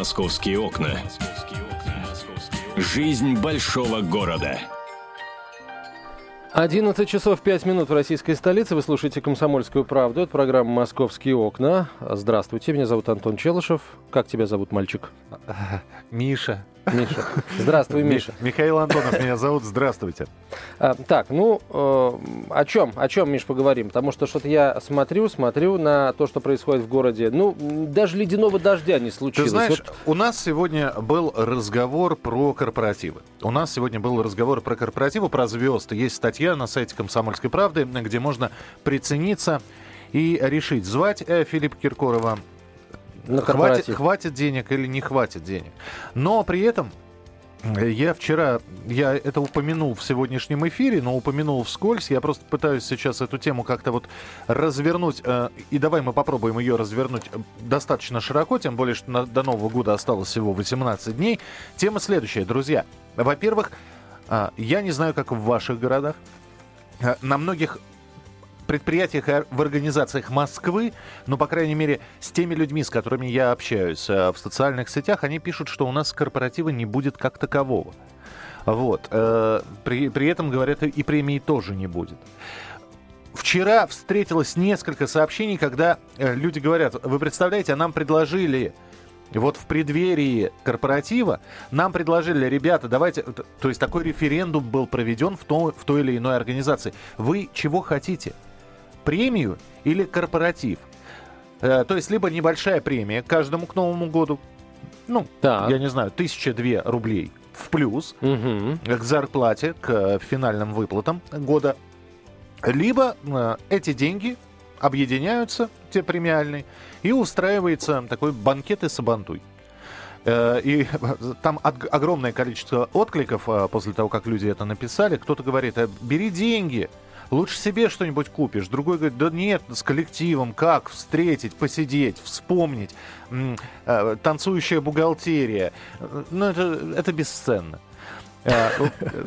«Московские окна». Жизнь большого города. 11 часов 5 минут в российской столице. Вы слушаете «Комсомольскую правду». Это программа «Московские окна». Здравствуйте, меня зовут Антон Челышев. Как тебя зовут, мальчик? Миша. Миша. Здравствуй, Миша. Михаил Антонов меня зовут. Здравствуйте. А, так, ну, э, о чем, о чем, Миш, поговорим? Потому что что-то я смотрю, смотрю на то, что происходит в городе. Ну, даже ледяного дождя не случилось. Ты знаешь, Вот у нас сегодня был разговор про корпоративы. У нас сегодня был разговор про корпоративы, про звезд. Есть статья на сайте «Комсомольской правды», где можно прицениться и решить, звать э, Филиппа Киркорова на хватит, корпоратив. хватит денег или не хватит денег. Но при этом э, я вчера, я это упомянул в сегодняшнем эфире, но упомянул вскользь. Я просто пытаюсь сейчас эту тему как-то вот развернуть. э, И давай мы попробуем ее развернуть э, достаточно широко, тем более, что на- до Нового года осталось всего 18 дней. Тема следующая, друзья. Во-первых, я не знаю, как в ваших городах. Э, На многих предприятиях и в организациях Москвы, ну, по крайней мере, с теми людьми, с которыми я общаюсь э, в социальных сетях, они пишут, что у нас корпоратива не будет как такового. Вот. э, При, при этом, говорят, и премии тоже не будет. Вчера встретилось несколько сообщений, когда э, люди говорят, вы представляете, а нам предложили вот в преддверии корпоратива нам предложили, ребята, давайте, то есть такой референдум был проведен в, то- в той или иной организации. Вы чего хотите? Премию или корпоратив? Э, то есть либо небольшая премия каждому к Новому году, ну, Так. я не знаю, тысяча две рублей в плюс Мгм. к зарплате, к финальным выплатам года. Либо э, эти деньги объединяются, те премиальные, и устраивается такой банкет и сабантуй. Э, И там огромное количество откликов э, после того, как люди это написали. Кто-то говорит, «Э, бери деньги, лучше себе что-нибудь купишь. Другой говорит, да нет, с коллективом, как встретить, посидеть, вспомнить. Э, Танцующая бухгалтерия. Ну, это, это бесценно. Э,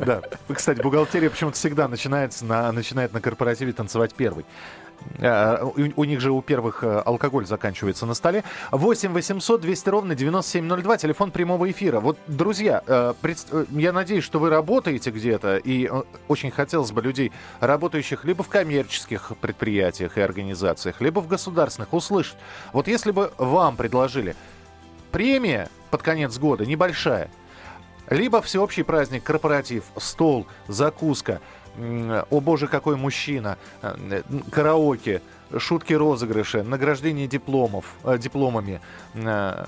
Да. Кстати, бухгалтерия почему-то всегда начинается на, начинает на корпоративе танцевать первый. Э, У, них же у первых э, алкоголь заканчивается на столе. 8 800 200 ровно 9702, телефон прямого эфира. Вот, друзья, э, я надеюсь, что вы работаете где-то, и очень хотелось бы людей, работающих либо в коммерческих предприятиях и организациях, либо в государственных, услышать. Вот если бы вам предложили премия под конец года небольшая, либо всеобщий праздник, корпоратив, стол, закуска, о боже, какой мужчина, э, караоке, шутки розыгрыши, награждение дипломов, э, дипломами, э,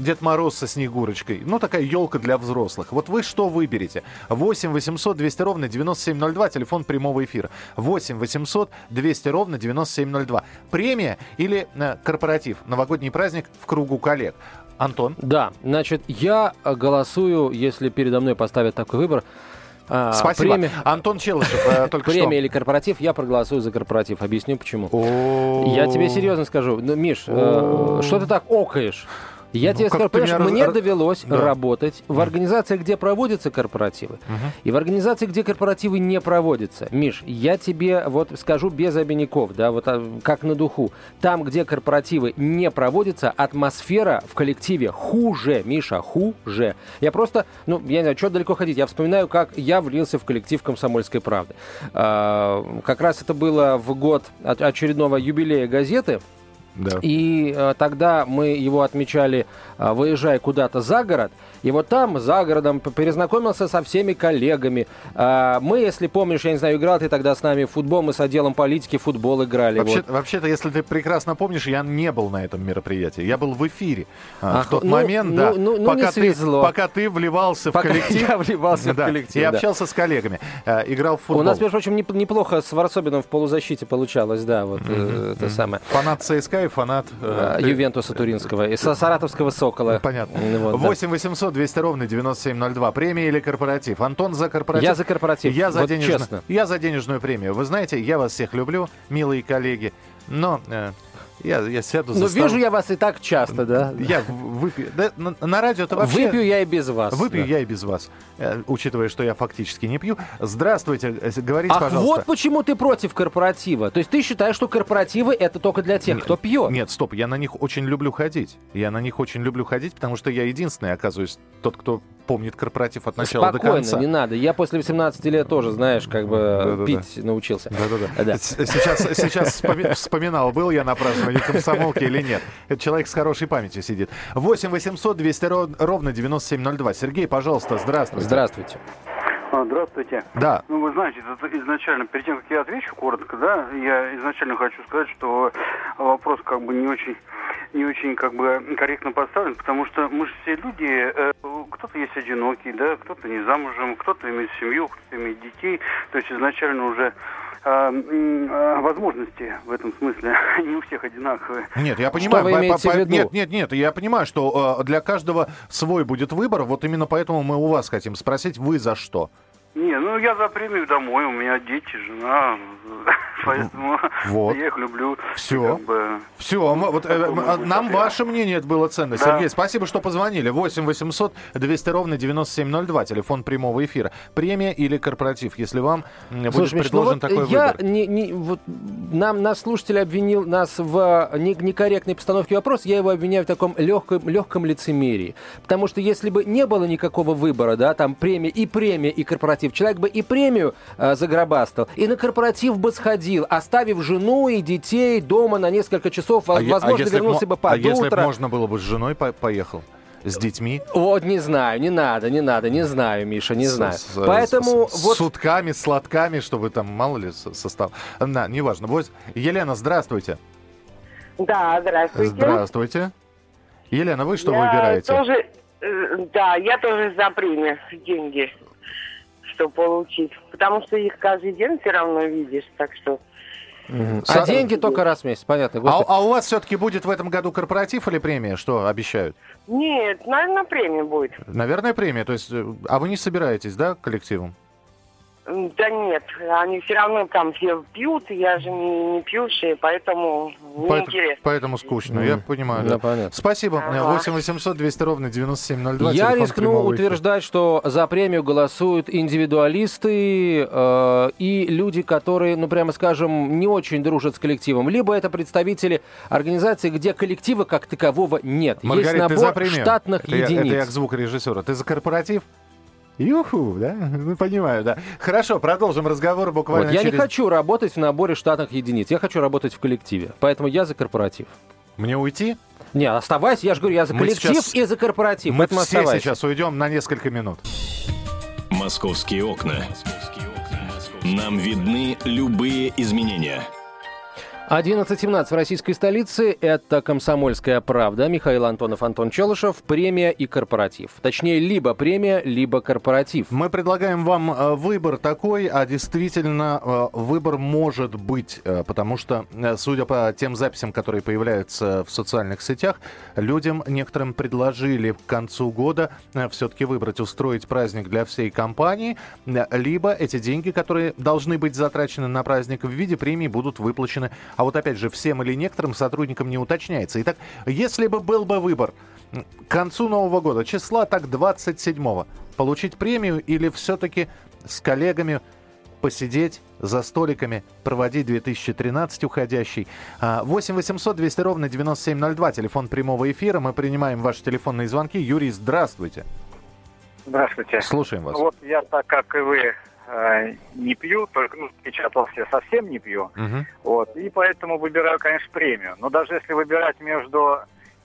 Дед Мороз со Снегурочкой. Ну, такая елка для взрослых. Вот вы что выберете? 8 800 200 ровно 9702, телефон прямого эфира. 8 800 200 ровно 9702. Премия или корпоратив? Новогодний праздник в кругу коллег. Антон? Да, значит, я голосую, если передо мной поставят такой выбор. А, Спасибо. Премия, Антон Челышев э, только что. премия или корпоратив, я проголосую за корпоратив. Объясню почему. Я тебе серьезно скажу, ну, Миш, э, что ты так окаешь? Я Ну, тебе скажу, понимаешь, меня мне раз- довелось Да. работать в организациях, где проводятся корпоративы, и в организации, где корпоративы не проводятся. Миш, я тебе вот скажу без обиняков, да, вот а, как на духу. Там, где корпоративы не проводятся, атмосфера в коллективе хуже, Миша, хуже. Я просто, ну, я не знаю, что далеко ходить. Я вспоминаю, как я влился в коллектив «Комсомольской правды». А, как раз это было в год от- очередного юбилея газеты. Да. И э, тогда мы его отмечали, э, выезжая куда-то за город. И вот там, за городом, перезнакомился со всеми коллегами. Э, мы, если помнишь, я не знаю, играл ты тогда с нами в футбол, мы с отделом политики в футбол играли. Вообще, вот. Вообще-то, если ты прекрасно помнишь, я не был на этом мероприятии. Я был в эфире а, Ах, в тот ну, момент, ну, да, ну, ну, пока, ты, пока ты вливался Пока в коллектив. я вливался в Да, коллектив, И да. общался с коллегами. э, играл в футбол. У нас, между прочим, неп- неплохо с Варсобиным в полузащите получалось, да, вот э, это самое. Фанат ЦСКА и фанат... э, Э, Ювентуса Туринского и со Саратовского Сокола. Понятно. Ну, вот, да. 8 800 200 ровно 9702. Премия или корпоратив? Антон за корпоратив. Я за корпоратив. Я за, Вот денежную, честно. я за денежную премию. Вы знаете, я вас всех люблю, милые коллеги. Но э, Я, я сяду за Ну, стол. вижу я вас и так часто, да? Я выпью. Да, на, на радио-то вообще... Выпью я и без вас. Выпью да. я и без вас, э, учитывая, что я фактически не пью. Здравствуйте, э, говорите, Ах, пожалуйста. вот почему ты против корпоратива. То есть ты считаешь, что корпоративы это только для тех, кто пьет. Нет, стоп, я на них очень люблю ходить. Я на них очень люблю ходить, потому что я единственный, оказываюсь, тот, кто помнит корпоратив от начала до Спокойно, конца. не надо. Я после 18 лет тоже, знаешь, как бы Да-да-да. пить научился. Да-да-да. Да. С- Сейчас, сейчас вспоми- вспоминал, был я на праздновании комсомолки или нет. Это человек с хорошей памятью сидит. 8 800 200 ро- ровно 9702. Сергей, пожалуйста, здравствуйте. Здравствуйте. А, Здравствуйте. Да. Ну, вы знаете, это изначально, перед тем, как я отвечу коротко, да, я изначально хочу сказать, что вопрос как бы не очень не очень как бы корректно поставлен, потому что мы же все люди, э, кто-то есть одинокий, да, кто-то не замужем, кто-то имеет семью, кто-то имеет детей, то есть изначально уже возможности в этом смысле не у всех одинаковые. Нет, я понимаю. вы по- имеете по- в виду? Нет, нет, нет, я понимаю, что э, для каждого свой будет выбор. Вот именно поэтому мы у вас хотим спросить, вы за что? Не, ну я за премию домой, у меня дети, жена, поэтому Вот. я их люблю. Всё. Как бы, Все, вот, э, м, нам ваше мнение это было ценно. Да. Сергей, спасибо, что позвонили. 8 800 200 ровно 9702, телефон прямого эфира. Премия или корпоратив, если вам будет ну предложен вот такой я выбор. не, не- вот нам наш слушатель обвинил нас в не- некорректной постановке вопроса, я его обвиняю в таком легком, легком лицемерии. Потому что если бы не было никакого выбора, да, там премия и премия, и корпоратив, человек бы и премию э, загробастал, и на корпоратив бы сходил, оставив жену и детей дома на несколько часов, А а возможно, если б вернулся бы под А если утро. бы можно было бы с женой по- поехал? С детьми? Вот не знаю, не надо, не надо, не знаю, Миша, не С- знаю. с- Поэтому с, вот с сутками, сладками, чтобы там, мало ли, со- состав. Да, неважно. Вот, Елена, здравствуйте. Да, здравствуйте. Здравствуйте. Елена, вы что я выбираете? Тоже, э, да, я тоже за премию, деньги, что получить. Потому что их каждый день все равно видишь, так что... Са- А деньги только раз в месяц, понятно. А, а у вас все-таки будет в этом году корпоратив или премия? Что обещают? Нет, наверное, премия будет. Наверное, премия. То есть, э, а вы не собираетесь, да, коллективом? Да нет, они все равно там все пьют, я же не, не пьющая, поэтому Поэтому, неинтересно. поэтому скучно, я понимаю. Да, да. понятно. Спасибо. Ага. 8 800 200 ровно 9702. Я рискну утверждать, что за премию голосуют индивидуалисты э, и люди, которые, ну прямо скажем, не очень дружат с коллективом. Либо это представители организаций, где коллектива как такового нет. Маргарита, Есть ты набор за премию? штатных это Я, единиц. это я к звукорежиссеру. Ты за корпоратив? Юху, да? Ну, понимаю, да. Хорошо, продолжим разговор буквально Вот, я через... не хочу работать в наборе штатных единиц, я хочу работать в коллективе. Поэтому я за корпоратив. Мне уйти? Не, оставайся, я же говорю, я за Мы коллектив сейчас- и за корпоратив. Мы поэтому все оставайся. сейчас уйдем на несколько минут. Московские окна. Нам видны любые изменения. 11.17 в российской столице. Это «Комсомольская правда». Михаил Антонов, Антон Челышев. Премия и корпоратив. Точнее, либо премия, либо корпоратив. Мы предлагаем вам э, выбор такой, а действительно э, выбор может быть, э, потому что, судя по тем записям, которые появляются в социальных сетях, людям некоторым предложили к концу года все-таки выбрать, устроить праздник для всей компании, либо эти деньги, которые должны быть затрачены на праздник в виде премии, будут выплачены. А вот опять же, всем или некоторым сотрудникам не уточняется. Итак, если бы был бы выбор к концу Нового года, числа так 27-го, получить премию или все-таки с коллегами посидеть за столиками, проводить 2013 уходящий. А, 8 800 200 ровно 9702, телефон прямого эфира. Мы принимаем ваши телефонные звонки. Юрий, здравствуйте. Здравствуйте. Слушаем вас. Вот я так, как и вы, э, не пью, только ну, печатался я совсем не пью. Мгм. Вот, и поэтому выбираю, конечно, премию. Но даже если выбирать между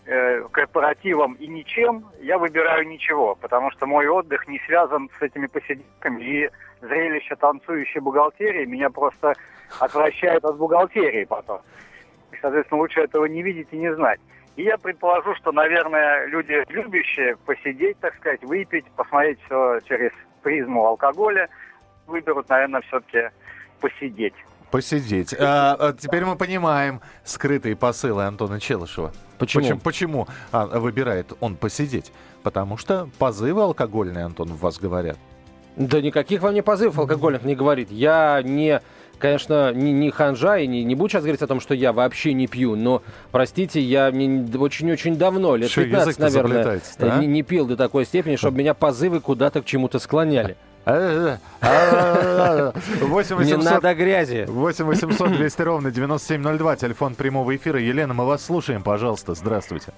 э, корпоративом и ничем, я выбираю ничего, потому что мой отдых не связан с этими посиделками, и зрелище танцующей бухгалтерии меня просто отвращает от бухгалтерии потом. И, соответственно, лучше этого не видеть и не знать. И я предположу, что, наверное, люди, любящие посидеть, так сказать, выпить, посмотреть все через призму алкоголя, выберут, наверное, все-таки посидеть. Посидеть. А, а теперь мы понимаем скрытые посылы Антона Челышева. Почему? Почему, почему а, выбирает он посидеть? Потому что позывы алкогольные, Антон, в вас говорят. Да никаких вам не позывов алкогольных не говорит. Я не конечно, не, не ханжа и не, не буду сейчас говорить о том, что я вообще не пью, но, простите, я очень-очень давно, лет Что, 15, язык-то наверное, да? не, не пил до такой степени, чтобы меня позывы куда-то к чему-то склоняли. Э, 8 Не 800 надо грязи. 8 800 200 ровно 9702, телефон прямого эфира. Елена, мы вас слушаем, пожалуйста. Здравствуйте.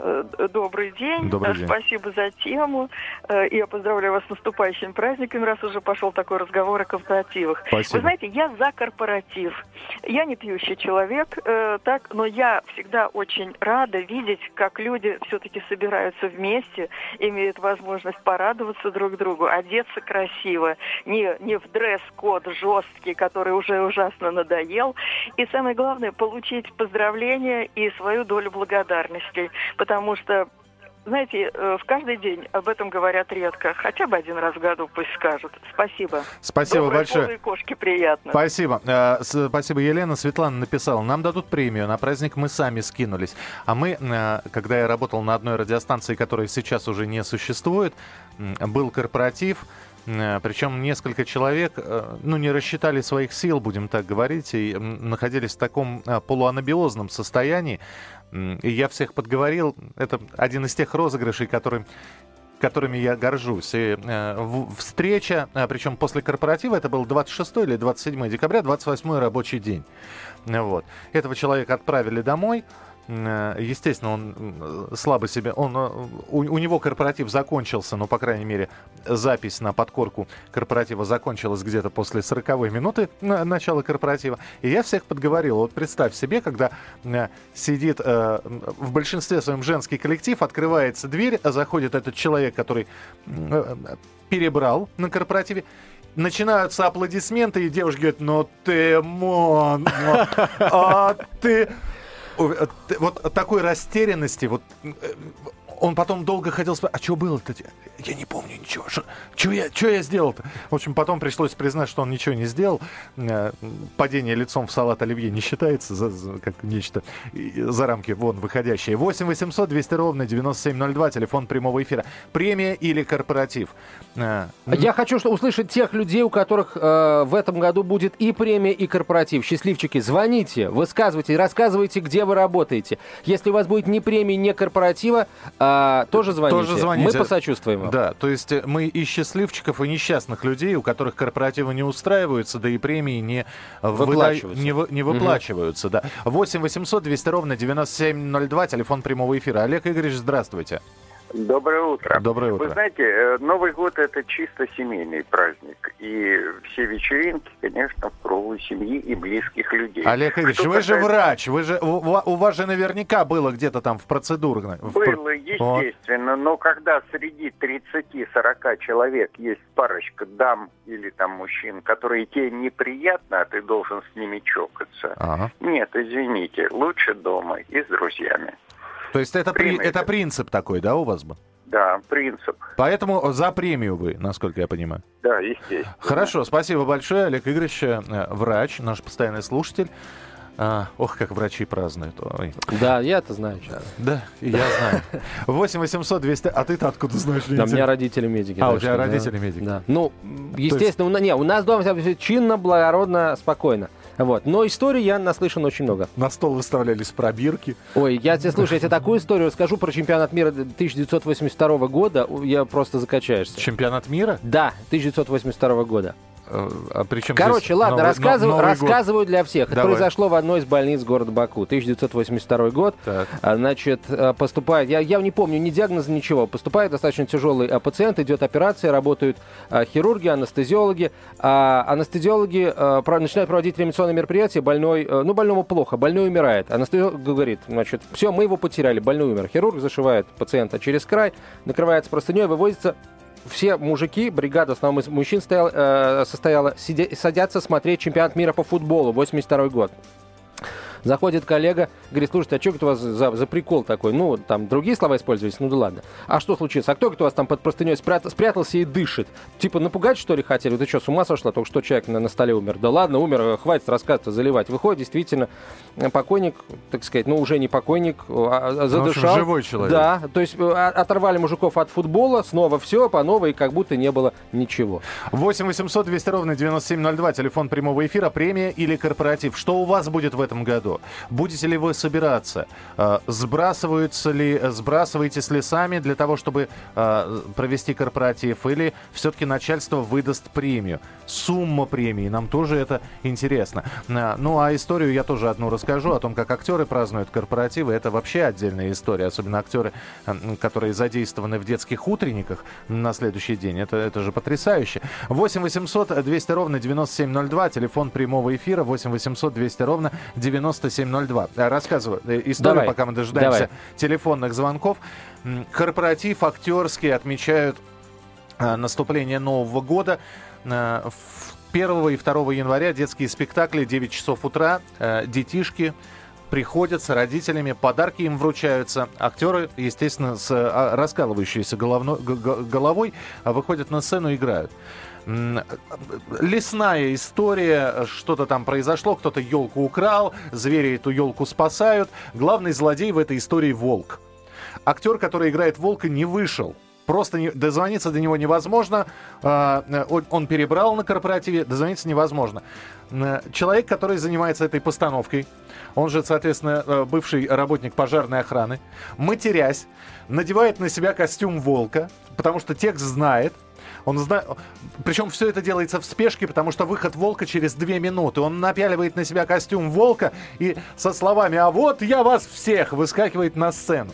Э, Добрый день. Добрый Э, день. Спасибо за тему. Э, Я поздравляю вас с наступающими праздниками, раз уже пошел такой разговор о корпоративах. Спасибо. Вы знаете, я за корпоратив. Я не пьющий человек, так, но я всегда очень рада видеть, как люди все-таки собираются вместе, имеют возможность порадоваться друг другу, одеться красиво, не, не в дресс-код жесткий, который уже ужасно надоел. И самое главное, получить поздравления и свою долю благодарности. Потому что знаете, э, в каждый день об этом говорят редко. Хотя бы один раз в году пусть скажут. Спасибо. Спасибо Доброй большое. кошки приятно. Спасибо. Э, Спасибо, Елена. Светлана написала, нам дадут премию, на праздник мы сами скинулись. А мы, э, когда я работал на одной радиостанции, которая сейчас уже не существует, был корпоратив, причем несколько человек, ну, не рассчитали своих сил, будем так говорить, и находились в таком полуанабиозном состоянии. И я всех подговорил. Это один из тех розыгрышей, который которыми я горжусь. И э, встреча, э, причем после корпоратива, это был 26 или 27 декабря, 28 рабочий день. Вот. Этого человека отправили домой. Э, Естественно, он слабо себе... Он, э, у, у него корпоратив закончился, но, по крайней мере, запись на подкорку корпоратива закончилась где-то после 40 минуты на- начала корпоратива. И я всех подговорил. Вот представь себе, когда э, сидит э, в большинстве своем женский коллектив, открывается дверь, заходит этот человек, который э, перебрал на корпоративе, Начинаются аплодисменты, и девушка говорит, ну ты мон, ну, а ты... Ты- Вот такой растерянности, вот э, он потом долго хотел спрашивать, а что было-то? Я не помню ничего. Что я, чё я сделал-то? В общем, потом пришлось признать, что он ничего не сделал. Э, Падение лицом в салат оливье не считается за, за- как нечто за рамки вон выходящее. 8 800 200 ровно 9702, телефон прямого эфира. Премия или корпоратив? Э, Я хочу что, услышать тех людей, у которых э, в этом году будет и премия, и корпоратив. Счастливчики, звоните, высказывайте, рассказывайте, где вы работаете. Если у вас будет ни премии, ни корпоратива, а, тоже звоните. Тоже звоните. Мы посочувствуем вам. Да, то есть э, мы и счастливчиков, и несчастных людей, у которых корпоративы не устраиваются, да и премии не, Выплачиваются. не, вы- не выплачиваются. Да. 8 800 200 ровно 9702, телефон прямого эфира. Олег Игоревич, здравствуйте. Доброе утро. Доброе утро. Вы знаете, э, Новый год это чисто семейный праздник. И все вечеринки, конечно, в кругу семьи и близких людей. Олег Игоревич, Что вы же врач, вы же, у, ва- у вас же наверняка было где-то там в процедурной. в пр- Было, естественно, но когда среди 30-40 человек есть парочка дам или там мужчин, которые тебе неприятно, а ты должен с ними чокаться. Ага. Нет, извините, лучше дома и с друзьями. То есть это, при- это принцип такой, да, у вас был? Да, принцип. Поэтому за премию вы, насколько я понимаю. Да, естественно. Хорошо, спасибо большое. Олег Игоревич, э, врач, наш постоянный слушатель. А, ох, как врачи празднуют. Ой. Да, я это знаю. чё. Да, я знаю. 8 800 200... А ты-то откуда знаешь? Да, у меня родители медики. А, у тебя что, да. родители медики. Да. Ну, естественно, у не, у нас дома всё чинно, благородно, спокойно. Вот. Но историй я наслышан очень много. На стол выставлялись пробирки. Ой, я тебе, слушай, я тебе такую историю расскажу про чемпионат мира 1982 года, я просто закачаешься. Чемпионат мира? Да, 1982 года. Э, А причем Короче, ладно, Новый- рассказываю, но- Новый год? рассказываю для всех. Это Давай. произошло в одной из больниц города Баку. 1982 год. Так. А, Значит, э, поступает, я, я не помню ни диагноза, ничего. Поступает достаточно тяжелый пациент, идет операция, работают хирурги, анестезиологи. А анестезиологи начинают проводить реанимационное мероприятие, больной, ну, больному плохо, больной умирает. Анестезиолог говорит, значит, все, мы его потеряли, больной умер. Хирург зашивает пациента через край, накрывается простыней, вывозится все мужики, бригада из мужчин стояла, э, состояла, сидя- садятся смотреть чемпионат мира по футболу, 82 год. Заходит коллега, говорит, слушайте, а что это у вас за, за прикол такой? Ну, там другие слова использовались, ну да ладно. А что случилось? А кто кто у вас там под простыней спрят... спрятался и дышит? Типа напугать, что ли, хотели? Ты что, с ума сошла? Только что человек на, на столе умер. Да ладно, умер, хватит рассказывать, заливать. Выходит, действительно, покойник, так сказать, ну уже не покойник, а задышал. Ну, в общем, живой человек. Да, то есть а, оторвали мужиков от футбола, снова все по новой, как будто не было ничего. 8 800 200 ровно 9702, телефон прямого эфира, премия или корпоратив. Что у вас будет в этом году? Будете ли вы собираться? Э, Сбрасываются ли, сбрасываетесь ли сами для того, чтобы э, провести корпоратив? Или все-таки начальство выдаст премию? Сумма премии, нам тоже это интересно. Э, Ну, а историю я тоже одну расскажу, о том, как актеры празднуют корпоративы. Это вообще отдельная история, особенно актеры, э, которые задействованы в детских утренниках на следующий день. Это, это же потрясающе. 8 800 200 ровно 9702, телефон прямого эфира 8 800 200 ровно 9702. Э, Рассказываю э, историю, Давай. пока мы дожидаемся Давай. телефонных звонков. Корпоратив актерский отмечают э, наступление Нового года. Э, в 1 и 2 января детские спектакли 9 часов утра, э, детишки приходят с родителями, подарки им вручаются. Актеры, естественно, с а, раскалывающейся головно- г- г- головой а, выходят на сцену и играют. Лесная история, что-то там произошло, кто-то елку украл, звери эту елку спасают. Главный злодей в этой истории волк. Актер, который играет волка, не вышел. Просто не- дозвониться до него невозможно. А, э, Он он перебрал на корпоративе, дозвониться невозможно. Э, Человек, который занимается этой постановкой, он же, соответственно, э, бывший работник пожарной охраны, матерясь, надевает на себя костюм волка, потому что текст знает, он знает, причем все это делается в спешке, потому что выход волка через две минуты. Он напяливает на себя костюм волка и со словами «А вот я вас всех!» выскакивает на сцену.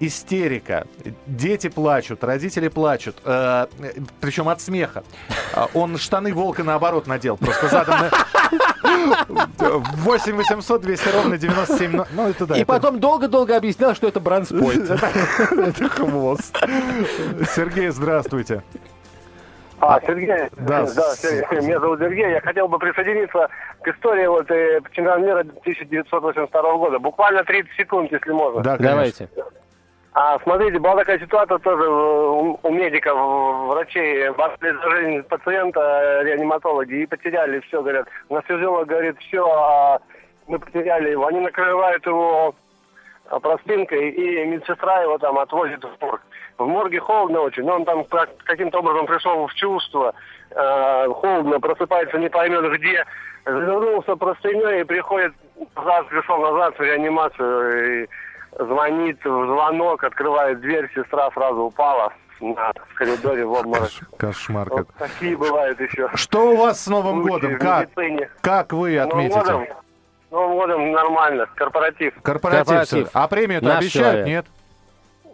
Истерика. Дети плачут, родители плачут. э, причем от смеха. А, Он штаны волка наоборот надел. Просто задом на... 8 800 200 ровно 97... Ну, Ну, это да. И это- потом долго-долго объяснял, что это бранспойт. Это хвост. Сергей, здравствуйте. А, Сергей, Да, да, с- Сергей, меня зовут Сергей. Я хотел бы присоединиться к истории вот, э, чемпионата мира 1982 года. Буквально 30 секунд, если можно. Да, конечно. Давайте. А, смотрите, была такая ситуация тоже э, у, у медиков, врачей. Боролись за жизнь пациента, э, реаниматологи, и потеряли все, говорят. Анестезиолог говорит, все, мы потеряли его. Они накрывают его а, простынкой, и медсестра его там отвозит в морг. В морге холодно очень, но он там как- каким-то образом пришел в чувство, э, холодно, просыпается не поймет где, завернулся простыней и приходит назад, пришел назад в реанимацию, и звонит в звонок, открывает дверь, сестра сразу упала на в коридоре в обморок. Кошмар Вот такие бывают еще. Что у вас с Новым годом? Как? Как вы Новым годом, отметите? Новым годом нормально, корпоратив. Корпоратив. Корпоратив. А премию-то обещают? человек. Нет?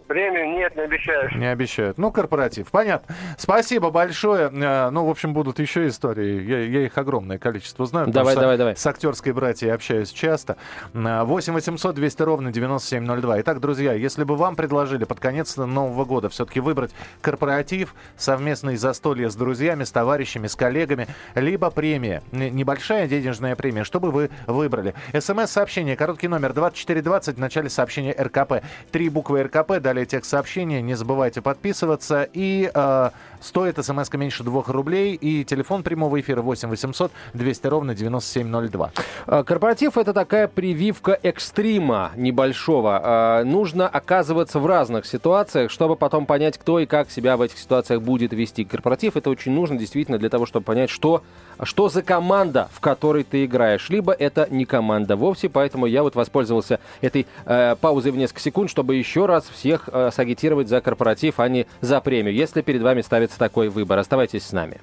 Премию нет, не обещаешь. Не обещают. Ну, корпоратив. Понятно. Спасибо большое. Э, Ну, в общем, будут еще истории. Я, я их огромное количество знаю. потому Давай, что давай, давай. С актерской братьей общаюсь часто. Э, 8 800 200 ровно 9702. Итак, друзья, если бы вам предложили под конец Нового года все-таки выбрать корпоратив, совместные застолья с друзьями, с товарищами, с коллегами, либо премия, небольшая денежная премия, что бы вы выбрали? СМС-сообщение, короткий номер 2420, в начале сообщения РКП. Три буквы РКП, далее текст сообщения, не забывайте подписываться. И э, стоит смс меньше 2 рублей, и телефон прямого эфира 8 800 200 ровно 9702. А, Корпоратив это такая прививка экстрима небольшого. А, Нужно оказываться в разных ситуациях, чтобы потом понять, кто и как себя в этих ситуациях будет вести. Корпоратив это очень нужно действительно для того, чтобы понять, что, что за команда, в которой ты играешь. Либо это не команда вовсе, поэтому я вот воспользовался этой э, паузой в несколько секунд, чтобы еще раз всех э, сагитировать за корпоратив, а не за премию, если перед вами ставится такой выбор. Оставайтесь с нами.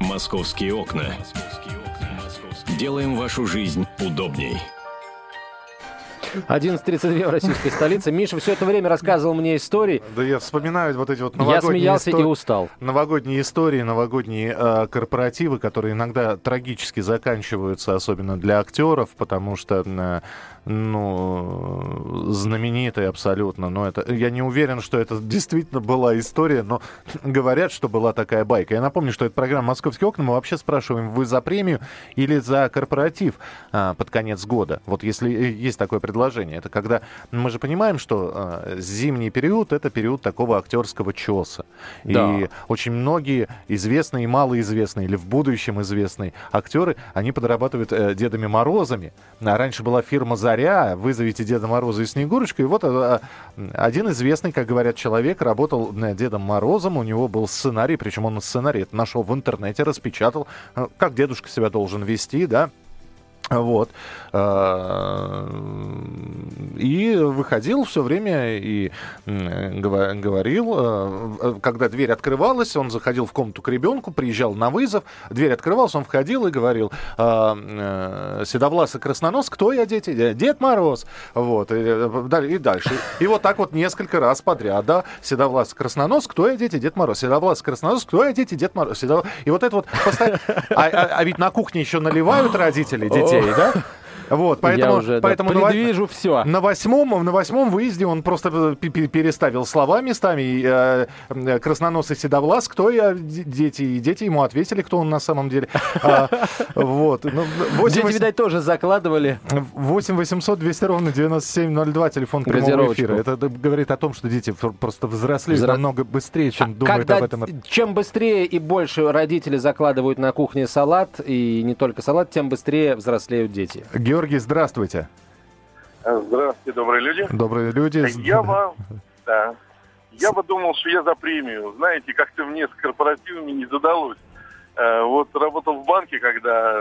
Московские окна. Делаем вашу жизнь удобней. 11.32 в российской столице. Миша все это время рассказывал мне истории. Да я вспоминаю вот эти вот Я новогодние смеялся и истории. устал. Новогодние истории, новогодние э, корпоративы, которые иногда трагически заканчиваются, особенно для актеров, потому что э, ну, знаменитый абсолютно. Но это, я не уверен, что это действительно была история, но говорят, что была такая байка. Я напомню, что это программа «Московские окна». Мы вообще спрашиваем, вы за премию или за корпоратив а, под конец года? Вот если э, есть такое предложение. Это когда мы же понимаем, что а, зимний период — это период такого актерского чеса. Да. И очень многие известные и малоизвестные, или в будущем известные актеры, они подрабатывают э, Дедами Морозами. А раньше была фирма «Заря», «Вызовите Деда Мороза и Снегурочку». И вот э, один известный, как говорят, человек работал э, Дедом Морозом, у него был сценарий, причем он сценарий это нашел в интернете, распечатал, э, как дедушка себя должен вести, да, вот. А, И выходил все время и говорил, э, когда дверь открывалась, он заходил в комнату к ребенку, приезжал на вызов, дверь открывалась, он входил и говорил, а, э, Седовласый краснонос, кто я, дети? «Э, Дед Мороз. Вот. И, и дальше. И вот так вот несколько раз подряд, да, Седовласый краснонос, кто я, дети? Дед Мороз. Седовласый краснонос, кто я, дети? Дед Мороз. И вот это вот постоянно... А, а- а ведь на кухне еще наливают родители детей, да? Вот, поэтому, Я уже да, поэтому на во- предвижу все. на восьмом, на восьмом выезде он просто пе- пе- переставил слова местами. И, э, красноносый седовлас, кто я, дети, и дети ему ответили, кто он на самом деле. А, Вот. Ну, Дети, видать, тоже закладывали. 8 800 200 ровно 9702, телефон прямого эфира. Это говорит о том, что дети просто взрослеют Взро- намного быстрее, чем думают Когда об этом. чем быстрее и больше родители закладывают на кухне салат, и не только салат, тем быстрее взрослеют дети. Георгий, здравствуйте. Здравствуйте, добрые люди. Добрые люди. Я бы, да, я бы думал, что я за премию. Знаете, как-то мне с корпоративами не задалось. Э, Вот работал в банке, когда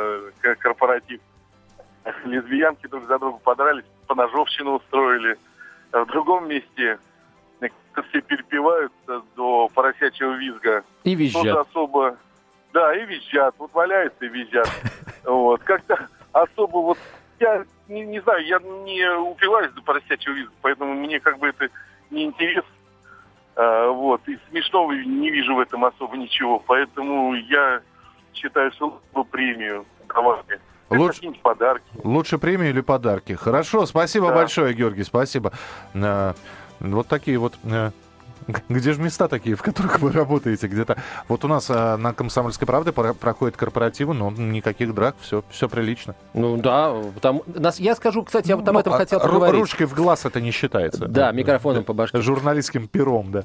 э, корпоратив. Лесбиянки друг за друга подрались, поножовщину устроили. В другом месте э, все перепиваются до поросячьего визга. И визжат. особо... Да, и визжат. Вот валяются и визжат. Вот. Как-то особо вот... Я не, не знаю, я не упиваюсь до поросячьего визга, поэтому мне как бы это не интересно. А, вот. И смешного не вижу в этом особо ничего. Поэтому я считаю, что лучше премию давали. Лучше- Какие-нибудь подарки. Лучше премию или подарки? Хорошо, спасибо Да. большое, Георгий, спасибо. Э, Вот такие вот... Где же места такие, в которых вы работаете? Где-то. Вот у нас э, на Комсомольской правде пора- проходят корпоративы, но никаких драк, все, все прилично. Ну да, потому... нас... я скажу, кстати, я вот об этом Ну, хотел а, ру- поговорить. Ручкой в глаз это не считается. Да, микрофоном по башке. Журналистским пером, да.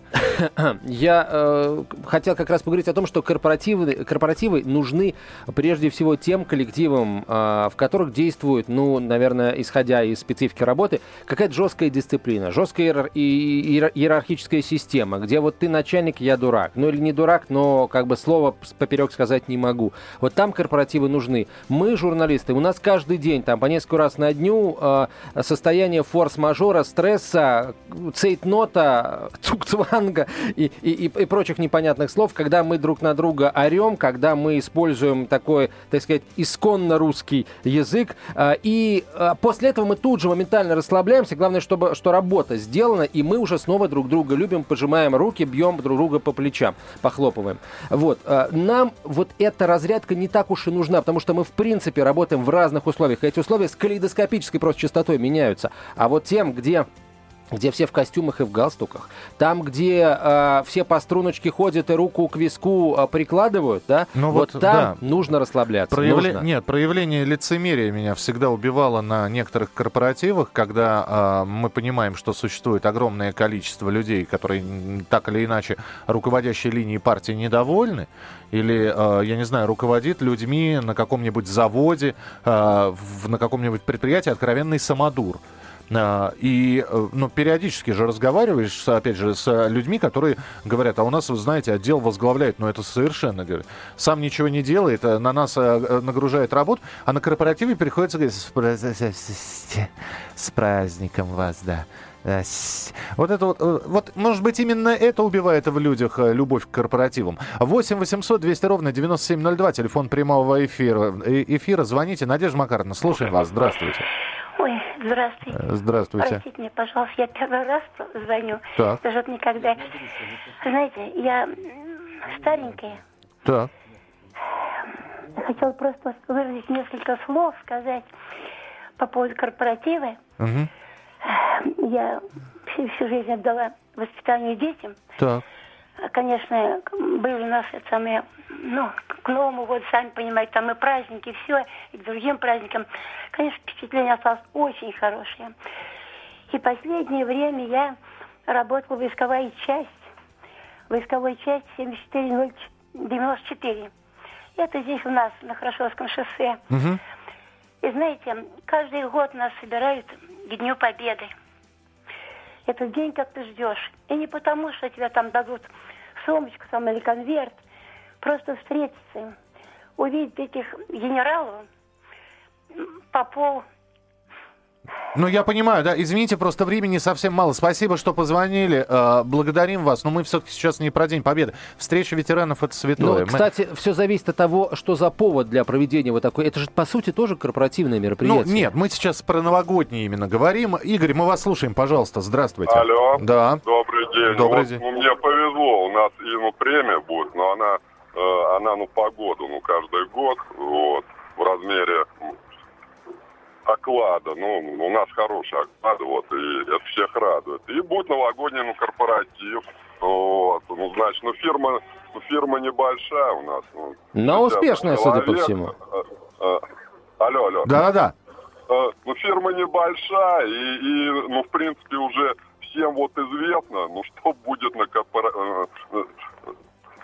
Я э, хотел как раз поговорить о том, что корпоративы, корпоративы нужны прежде всего тем коллективам, э, в которых действует, ну, наверное, исходя из специфики работы, какая-то жесткая дисциплина, жесткая иер- и- иер- иерархическая система, где вот ты начальник, я дурак. Ну или не дурак, но как бы слово поперек сказать не могу. Вот там корпоративы нужны. Мы, журналисты, у нас каждый день, там по несколько раз на дню, э, состояние форс-мажора, стресса, цейтнота, цукцванга и, и, и, и прочих непонятных слов, когда мы друг на друга орем, когда мы используем такой, так сказать, исконно русский язык. э, И э, после этого мы тут же моментально расслабляемся. Главное, чтобы что работа сделана, и мы уже снова друг друга любим, пожимаем руки, бьем друг друга по плечам, похлопываем. Вот. э, Нам вот эта разрядка не так уж и нужна, потому что мы, в принципе, работаем в разных условиях. Эти условия с калейдоскопической просто частотой меняются. А вот тем, где где все в костюмах и в галстуках, там, где э, все по струночке ходят и руку к виску э, прикладывают, да, Ну вот, вот, там да. нужно расслабляться. Проявле- нужно. Нет, проявление лицемерия меня всегда убивало на некоторых корпоративах, когда а, мы понимаем, что существует огромное количество людей, которые так или иначе руководящей линии партии недовольны, или, а, я не знаю, руководит людьми на каком-нибудь заводе, а, в- на каком-нибудь предприятии откровенный самодур. А, И, э, ну, периодически же разговариваешь, опять же, с людьми, которые говорят, а у нас, вы знаете, отдел возглавляет, но это совершенно, говорят, сам ничего не делает, а на нас э, э, нагружает работу, а на корпоративе приходится говорить, с, пра- с- с праздником вас, да. Вот это вот, э, вот, может быть, именно это убивает в людях э, любовь к корпоративам. 8 800 200 ровно 9702, телефон прямого эфира. Э, эфира. Звоните. Надежда Макаровна, слушаем вас. Здравствуйте. Ой, здравствуйте. Э, Здравствуйте. Простите меня, пожалуйста, я первый раз звоню. Так. Даже вот никогда... Знаете, я старенькая. Так. Хотела просто выразить несколько слов, сказать по поводу корпоратива. Мгм. Я всю, всю жизнь отдала воспитанию детям. Так. Конечно, были у нас это самое, ну, к Новому году, сами понимаете, там и праздники, и все, и к другим праздникам. Конечно, впечатление осталось очень хорошее. И последнее время я работала войсковая часть, войсковой часть 74094. Это здесь у нас, на Хорошевском шоссе. И знаете, каждый год нас собирают к Дню Победы. Этот день как ты ждешь. И не потому, что тебе там дадут сумочку там, или конверт. Просто встретиться, увидеть этих генералов, Попов, Ну, я понимаю, да. Извините, просто времени совсем мало. Спасибо, что позвонили. Э, Благодарим вас. Но мы все-таки сейчас не про День Победы. Встреча ветеранов — это святое. Ну, Мы- кстати, все зависит от того, что за повод для проведения вот такой. Это же, по сути, тоже корпоративное Ну, мероприятие. нет, мы сейчас про новогодние именно говорим. Игорь, мы вас слушаем, пожалуйста. Здравствуйте. Алло. Да. Добрый день. Добрый Вот, день. Ну, мне повезло, у нас ну, премия будет, но она, она ну по году, ну каждый год, вот, в размере оклада. Ну, у нас хороший оклад, вот, и это всех радует. И будет новогодний ну, корпоратив. Вот, ну, значит, ну фирма, ну, фирма небольшая у нас. Ну, Но 50 успешная, судя по человек. всему. Э, э, Алло, алло. Да-да-да. Э, Ну, фирма небольшая, и, и, ну, в принципе, уже всем вот известно, ну, что будет на, корпора...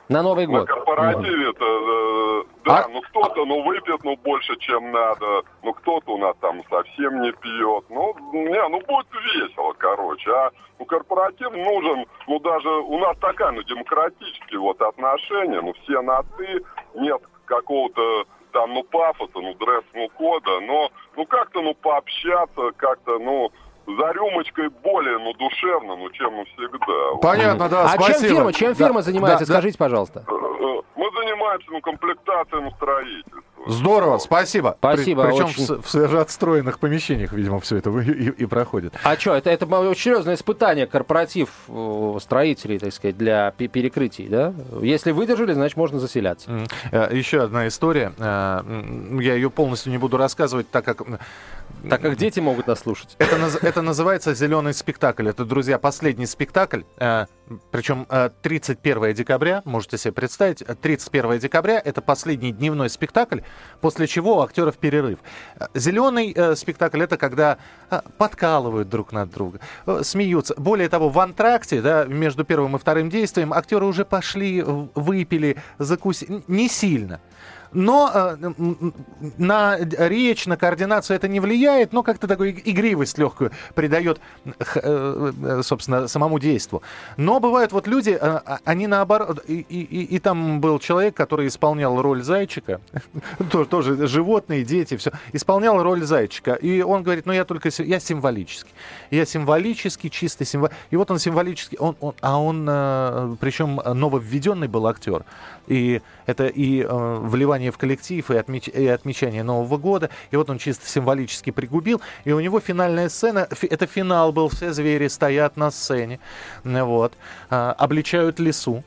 На Новый на год. корпоративе-то. э, Да, А- ну, кто-то, ну, выпьет, ну, больше, чем надо, ну, кто-то у нас там совсем не пьет. Ну, не, ну, будет весело, короче. А, ну, корпоратив нужен, ну, даже у нас такая, ну, демократические вот отношения, ну, все на «ты», нет какого-то там, ну, пафоса, ну, дресс, ну, кода, но, ну, как-то, ну, пообщаться, как-то, ну, за рюмочкой более, ну, душевно, ну, чем, всегда. Понятно, да, а спасибо. чем фирма, чем Да, фирма занимается? да, да. Скажите, пожалуйста. Э, э, Мы занимаемся, ну, комплектацией, ну, строительством. Здорово, спасибо. Спасибо, Причем очень. в, с- в отстроенных помещениях, видимо, все это и, и- и проходит. А что, это, это очень серьезное испытание, корпоратив э, строителей, так сказать, для пе- перекрытий, да? Если выдержали, значит, можно заселяться. Еще одна история. Я ее полностью не буду рассказывать, так как Так как дети могут нас слушать. это, это называется зеленый спектакль. Это, друзья, последний спектакль. э, Причем э, 31 декабря, можете себе представить, э, 31 декабря это последний дневной спектакль, после чего у актеров перерыв. Э, Зеленый э, спектакль это когда э, подкалывают друг над друга, э, смеются. Более того, в антракте, да, между первым и вторым действием актеры уже пошли, выпили, закусили. Не сильно. Но э, на речь, на координацию это не влияет, но как-то такую иг- игривость легкую придает, э, э, собственно, самому действу. Но бывают вот люди, э, а- они наоборот, и, и- и- там был человек, который исполнял роль зайчика, тоже, животные, дети, все, исполнял роль зайчика, и он говорит, ну я только, я символически, я символически, чисто символ, и вот он символически, он, он- а он, э, причем нововведенный был актер, и это и э, вливание в коллектив, и, отмеч- и отмечание Нового года. И вот он чисто символически пригубил. И у него финальная сцена, это финал был, все звери стоят на сцене, вот, а, обличают лесу.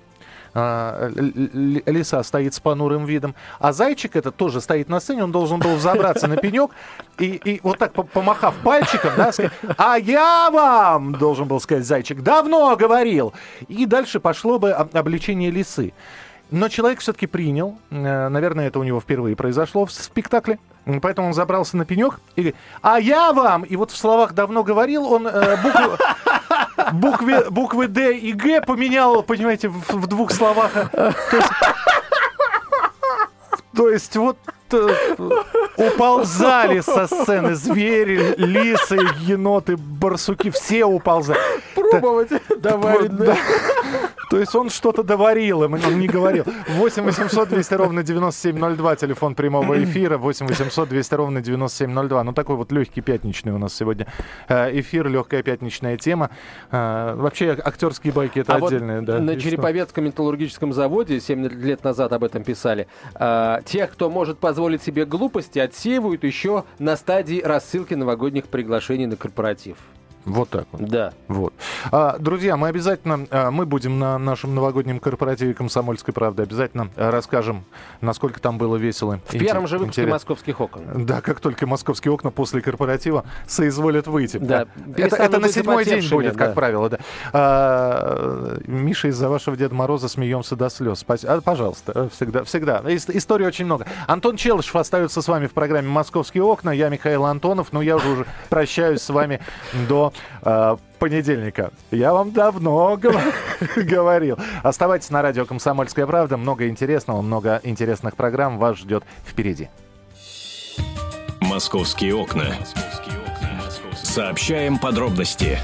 А, Лиса стоит с понурым видом. А зайчик этот тоже стоит на сцене, он должен был забраться на пенек и, и вот так по- помахав пальчиком, да, сказать, а я вам, должен был сказать зайчик, давно говорил. И дальше пошло бы об- обличение лисы. Но человек все-таки принял, э, наверное, это у него впервые произошло в спектакле, поэтому он забрался на пенек и говорит, а я вам, и вот в словах давно говорил, он э, букву, буквы, буквы Д и Г поменял, понимаете, в, в двух словах. То есть, то есть вот уползали со сцены звери, лисы, еноты, барсуки, все уползали. Пробовать Вот, да. То есть он что-то доварил, им, он не говорил. 8 800 200 ровно 9702, телефон прямого эфира. 8 800 200 ровно 9702. Ну, такой вот легкий пятничный у нас сегодня э, эфир, легкая пятничная тема. Э, Вообще, актерские байки это а вот отдельная, да. на. Череповецком металлургическом заводе 7 лет назад об этом писали. тех, кто может позволить себе глупости, отсеивают еще на стадии рассылки новогодних приглашений на корпоратив. Вот так вот. Да. Вот. А, друзья, мы обязательно, а, мы будем на нашем новогоднем корпоративе «Комсомольской правды», обязательно а, расскажем, насколько там было весело. В первом же выпуске «Московских окон». Да, как только «Московские окна» после корпоратива соизволят выйти. Да. Это, это на седьмой день будет, да. как правило, да. А, Миша, из-за вашего Деда Мороза смеемся до слез. Спасибо. А, пожалуйста, всегда, всегда. Ис- истории очень много. Антон Челышев остается с вами в программе «Московские окна». Я Михаил Антонов, но я уже, уже прощаюсь с вами до э, понедельника. Я вам давно гов- говорил. Оставайтесь на радио «Комсомольская правда». Много интересного, много интересных программ вас ждет впереди. «Московские окна». Сообщаем подробности.